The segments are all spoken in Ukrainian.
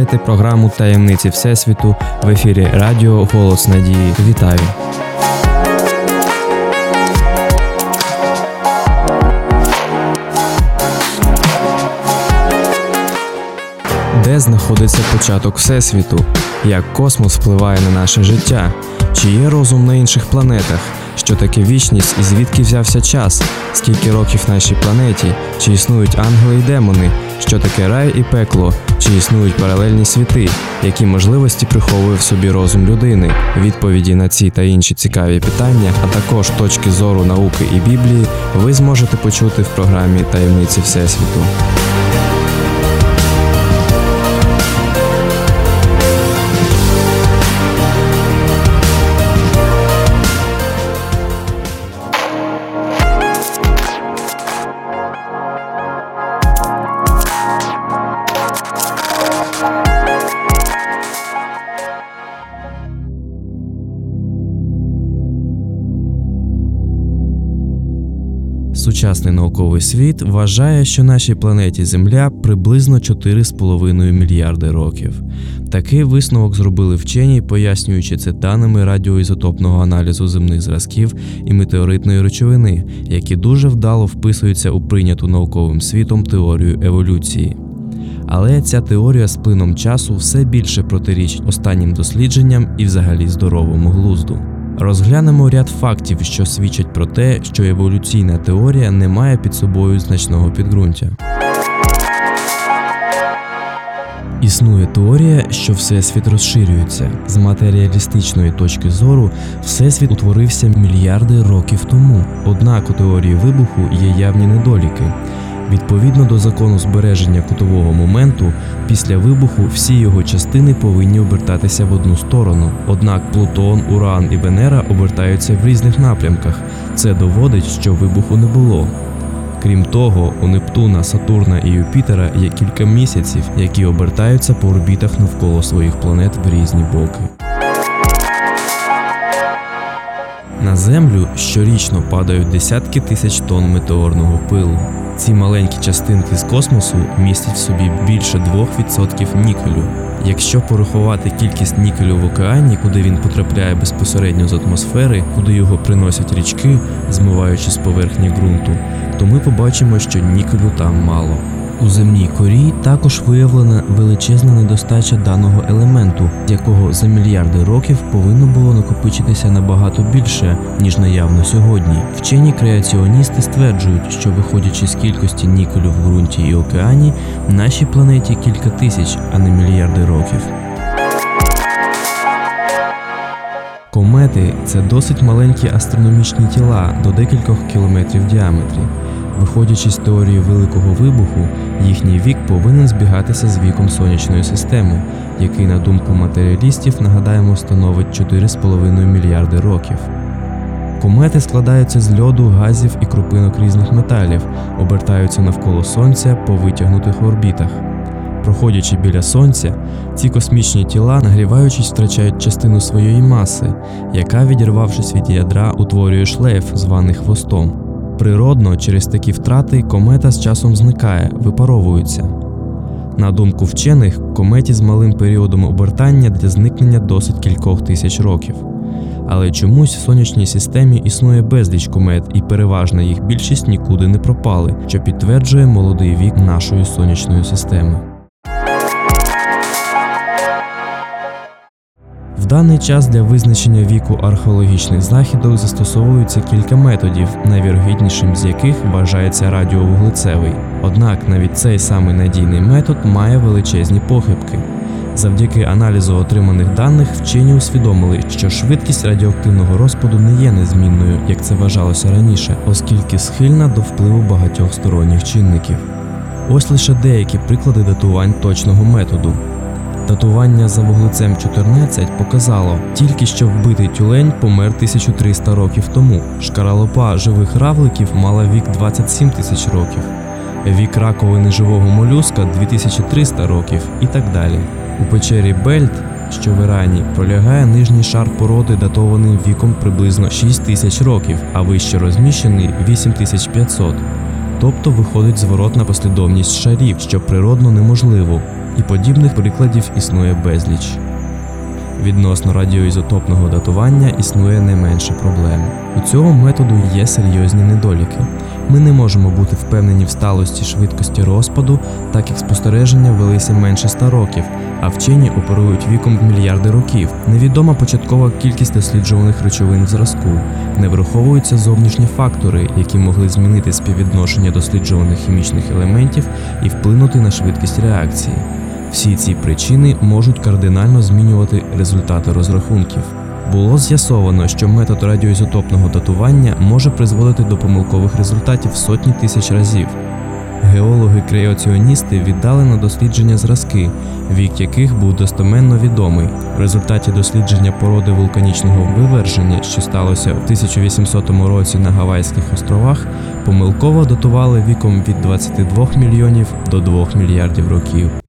слухаєте програму Таємниці Всесвіту в ефірі Радіо Голос Надії. Вітаю! Де знаходиться початок Всесвіту? Як космос впливає на наше життя? Чи є розум на інших планетах? Що таке вічність і звідки взявся час? Скільки років нашій планеті? Чи існують ангели і демони? Що таке рай і пекло? Чи існують паралельні світи? Які можливості приховує в собі розум людини? Відповіді на ці та інші цікаві питання, а також точки зору науки і Біблії, ви зможете почути в програмі Таємниці Всесвіту. Науковий світ вважає, що нашій планеті Земля приблизно 4,5 мільярди років. Такий висновок зробили вчені, пояснюючи це даними радіоізотопного аналізу земних зразків і метеоритної речовини, які дуже вдало вписуються у прийняту науковим світом теорію еволюції. Але ця теорія з плином часу все більше протирічить останнім дослідженням і взагалі здоровому глузду. Розглянемо ряд фактів, що свідчать про те, що еволюційна теорія не має під собою значного підґрунтя. Існує теорія, що Всесвіт розширюється. З матеріалістичної точки зору, Всесвіт утворився мільярди років тому. Однак у теорії вибуху є явні недоліки. Відповідно до закону збереження кутового моменту, після вибуху всі його частини повинні обертатися в одну сторону. Однак Плутон, Уран і Венера обертаються в різних напрямках. Це доводить, що вибуху не було. Крім того, у Нептуна, Сатурна і Юпітера є кілька місяців, які обертаються по орбітах навколо своїх планет в різні боки. На Землю щорічно падають десятки тисяч тонн метеорного пилу. Ці маленькі частинки з космосу містять в собі більше 2% нікелю. Якщо порахувати кількість нікелю в океані, куди він потрапляє безпосередньо з атмосфери, куди його приносять річки, змиваючи з поверхні ґрунту, то ми побачимо, що нікелю там мало. У земній корі також виявлена величезна недостача даного елементу, якого за мільярди років повинно було накопичитися набагато більше, ніж наявно сьогодні. Вчені креаціоністи стверджують, що виходячи з кількості нікелю в ґрунті і океані, нашій планеті кілька тисяч, а не мільярди років. Комети це досить маленькі астрономічні тіла до декількох кілометрів в діаметрі. Виходячи з теорії великого вибуху, їхній вік повинен збігатися з віком сонячної системи, який, на думку матеріалістів, нагадаємо, становить 4,5 мільярди років. Комети складаються з льоду, газів і крупинок різних металів, обертаються навколо Сонця по витягнутих орбітах. Проходячи біля сонця, ці космічні тіла, нагріваючись, втрачають частину своєї маси, яка, відірвавшись від ядра, утворює шлейф, званий хвостом. Природно, через такі втрати комета з часом зникає, випаровується. На думку вчених, кометі з малим періодом обертання для зникнення досить кількох тисяч років. Але чомусь в сонячній системі існує безліч комет, і переважна їх більшість нікуди не пропали, що підтверджує молодий вік нашої сонячної системи. Даний час для визначення віку археологічних знахідок застосовується кілька методів, найвірогіднішим з яких вважається радіовуглецевий. Однак навіть цей самий надійний метод має величезні похибки. Завдяки аналізу отриманих даних вчені усвідомили, що швидкість радіоактивного розпаду не є незмінною, як це вважалося раніше, оскільки схильна до впливу багатьох сторонніх чинників. Ось лише деякі приклади датувань точного методу. Датування за вуглецем 14 показало, тільки що вбитий тюлень помер 1300 років тому. Шкаралопа живих равликів мала вік 27 тисяч років, вік раковини живого молюска 2300 років і так далі. У печері Бельт, що в Ірані, пролягає нижній шар породи, датований віком приблизно 6 тисяч років, а вище розміщений 8500. Тобто виходить зворотна послідовність шарів, що природно неможливо. І подібних прикладів існує безліч. Відносно радіоізотопного датування існує не менше проблем. У цього методу є серйозні недоліки. Ми не можемо бути впевнені в сталості швидкості розпаду, так як спостереження велися менше 100 років, а вчені оперують віком в мільярди років. Невідома початкова кількість досліджуваних речовин в зразку. Не враховуються зовнішні фактори, які могли змінити співвідношення досліджуваних хімічних елементів і вплинути на швидкість реакції. Всі ці причини можуть кардинально змінювати результати розрахунків. Було з'ясовано, що метод радіоізотопного датування може призводити до помилкових результатів сотні тисяч разів. Геологи-креаціоністи віддали на дослідження зразки, вік яких був достеменно відомий. В результаті дослідження породи вулканічного виверження, що сталося в 1800 році на Гавайських островах, помилково датували віком від 22 мільйонів до 2 мільярдів років.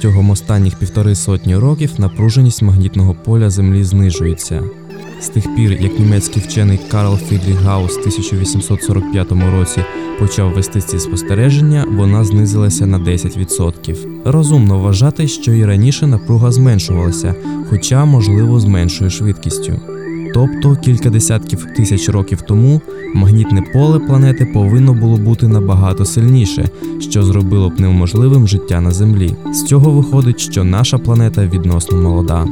Протягом останніх півтори сотні років напруженість магнітного поля Землі знижується. З тих пір, як німецький вчений Карл Фрідріх Гаус в 1845 році почав вести ці спостереження, вона знизилася на 10%. Розумно вважати, що і раніше напруга зменшувалася, хоча, можливо, з меншою швидкістю. Тобто кілька десятків тисяч років тому магнітне поле планети повинно було бути набагато сильніше, що зробило б неможливим життя на Землі. З цього виходить, що наша планета відносно молода.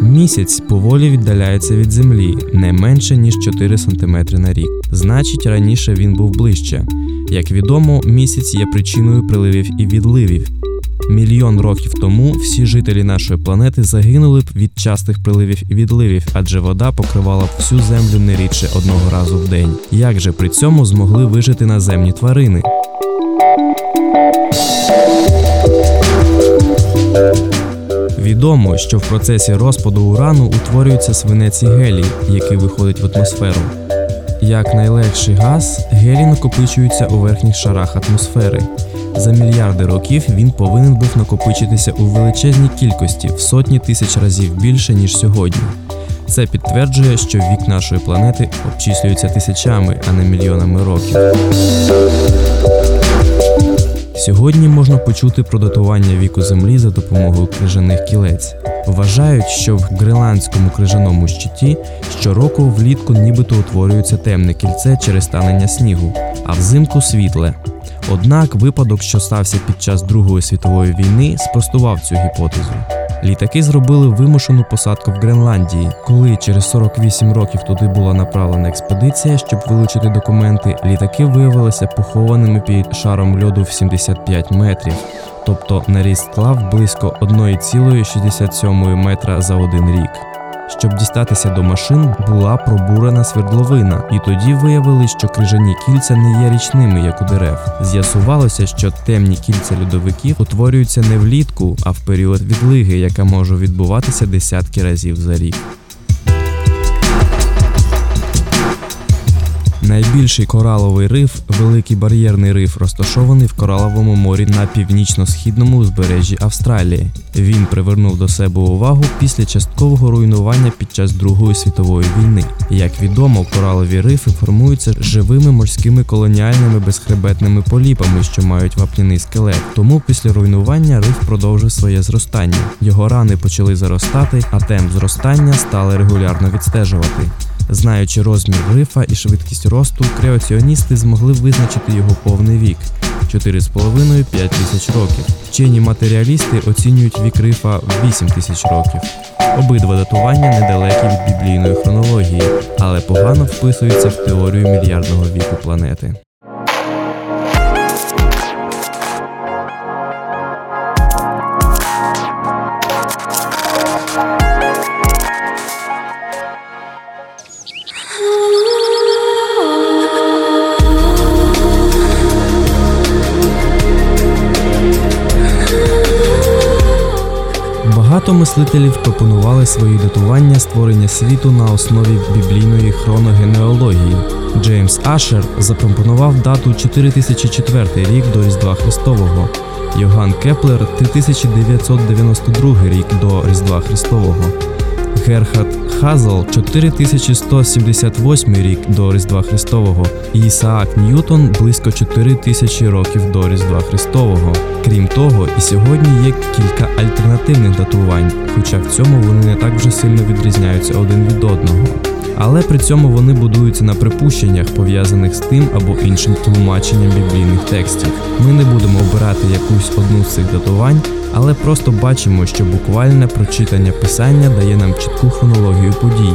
Місяць поволі віддаляється від Землі не менше ніж 4 см на рік. Значить, раніше він був ближче. Як відомо, місяць є причиною приливів і відливів. Мільйон років тому всі жителі нашої планети загинули б від частих приливів і відливів, адже вода покривала б всю землю не рідше одного разу в день. Як же при цьому змогли вижити наземні тварини? Відомо, що в процесі розпаду урану утворюється свинець і гелій, який виходить в атмосферу. Як найлегший газ, гелій накопичується у верхніх шарах атмосфери. За мільярди років він повинен був накопичитися у величезній кількості в сотні тисяч разів більше, ніж сьогодні. Це підтверджує, що вік нашої планети обчислюється тисячами, а не мільйонами років. Сьогодні можна почути про датування віку Землі за допомогою крижаних кілець. Вважають, що в гренландському крижаному щиті щороку влітку нібито утворюється темне кільце через танення снігу, а взимку світле. Однак випадок, що стався під час Другої світової війни, спростував цю гіпотезу. Літаки зробили вимушену посадку в Гренландії. Коли через 48 років туди була направлена експедиція, щоб вилучити документи, літаки виявилися похованими під шаром льоду в 75 метрів, тобто на ріст склав близько 1,67 метра за один рік. Щоб дістатися до машин, була пробурена свердловина, і тоді виявили, що крижані кільця не є річними, як у дерев. З'ясувалося, що темні кільця льодовиків утворюються не влітку, а в період відлиги, яка може відбуватися десятки разів за рік. Найбільший кораловий риф Великий бар'єрний риф розташований в кораловому морі на північно-східному узбережжі Австралії. Він привернув до себе увагу після часткового руйнування під час Другої світової війни. Як відомо, коралові рифи формуються живими морськими колоніальними безхребетними поліпами, що мають вапняний скелет. Тому після руйнування риф продовжив своє зростання. Його рани почали заростати, а темп зростання стали регулярно відстежувати. Знаючи розмір рифа і швидкість росту, креаціоністи змогли визначити його повний вік 4,5-5 тисяч років. Вчені матеріалісти оцінюють вік рифа в 8 тисяч років. Обидва датування недалекі від біблійної хронології, але погано вписуються в теорію мільярдного віку планети. Мислителі пропонували свої датування створення світу на основі біблійної хроногенеалогії. Джеймс Ашер запропонував дату 4004 рік до Різдва Христового, Йоганн Кеплер 3992 рік до Різдва Христового. Герхард Хазл 4178 рік до Різдва Христового і Ісаак Ньютон близько 4000 років до Різдва Христового. Крім того, і сьогодні є кілька альтернативних датувань, хоча в цьому вони не так вже сильно відрізняються один від одного. Але при цьому вони будуються на припущеннях, пов'язаних з тим або іншим тлумаченням біблійних текстів. Ми не будемо обирати якусь одну з цих датувань, але просто бачимо, що буквальне прочитання писання дає нам чітку хронологію подій,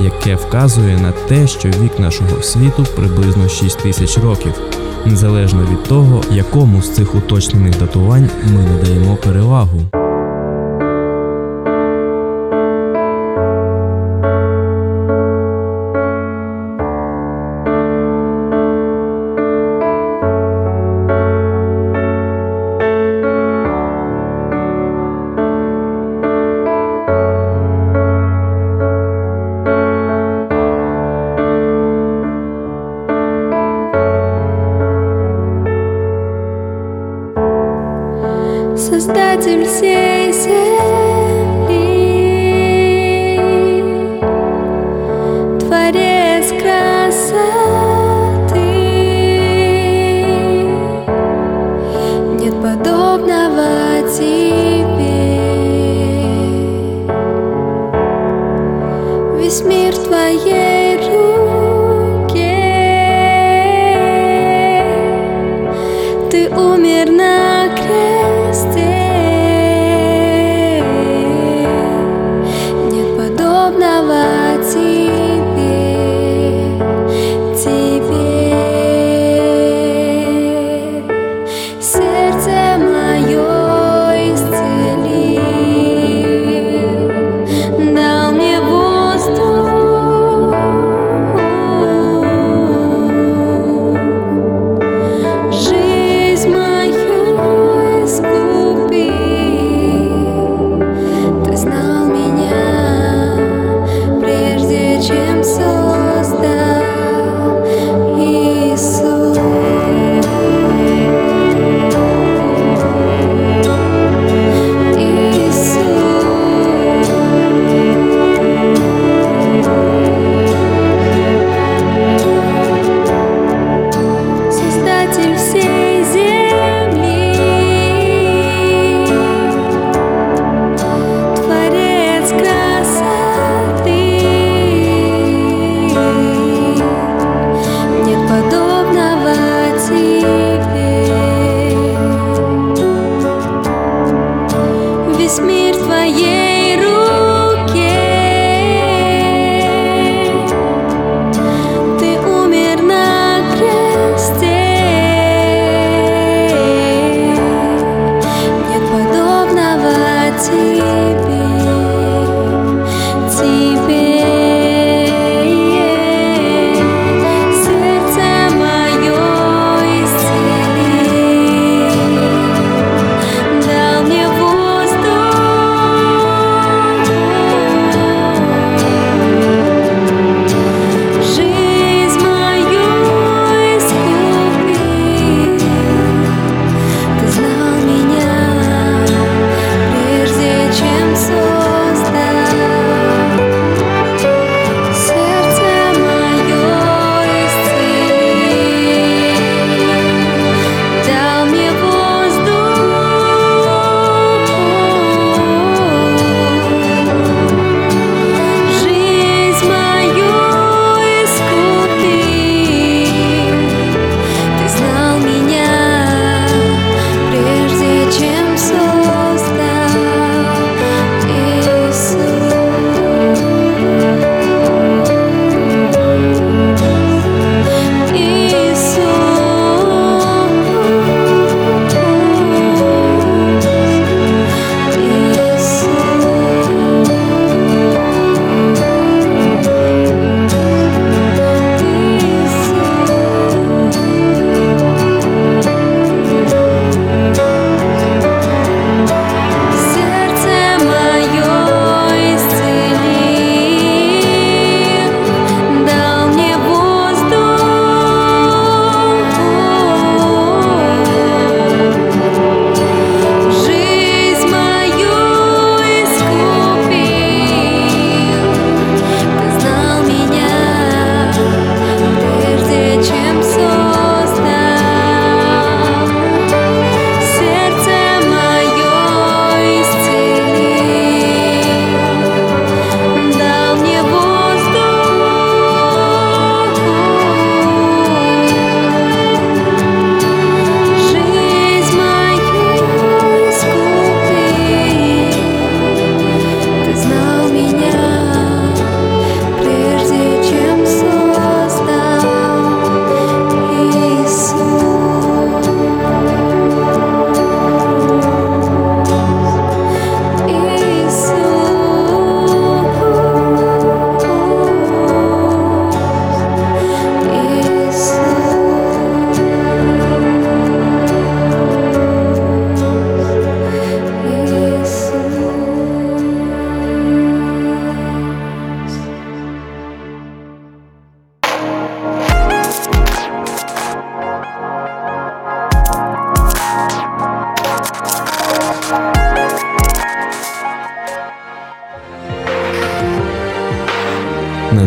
яке вказує на те, що вік нашого світу приблизно 6 тисяч років, незалежно від того, якому з цих уточнених датувань ми надаємо перевагу. dulcie et c'est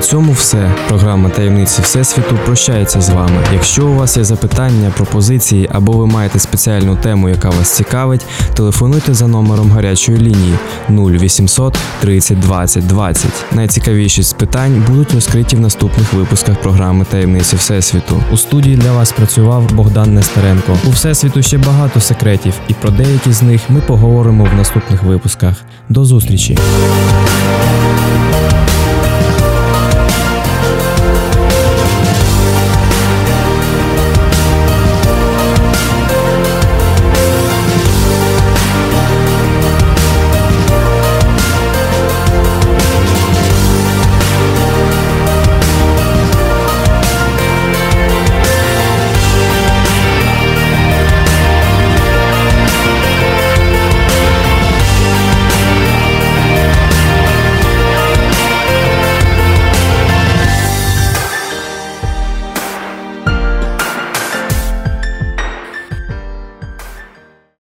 цьому все. Програма таємниці Всесвіту прощається з вами. Якщо у вас є запитання, пропозиції або ви маєте спеціальну тему, яка вас цікавить, телефонуйте за номером гарячої лінії 0800 30 20 20. Найцікавіші з питань будуть розкриті в наступних випусках програми Таємниці Всесвіту. У студії для вас працював Богдан Нестеренко. У Всесвіту ще багато секретів, і про деякі з них ми поговоримо в наступних випусках. До зустрічі!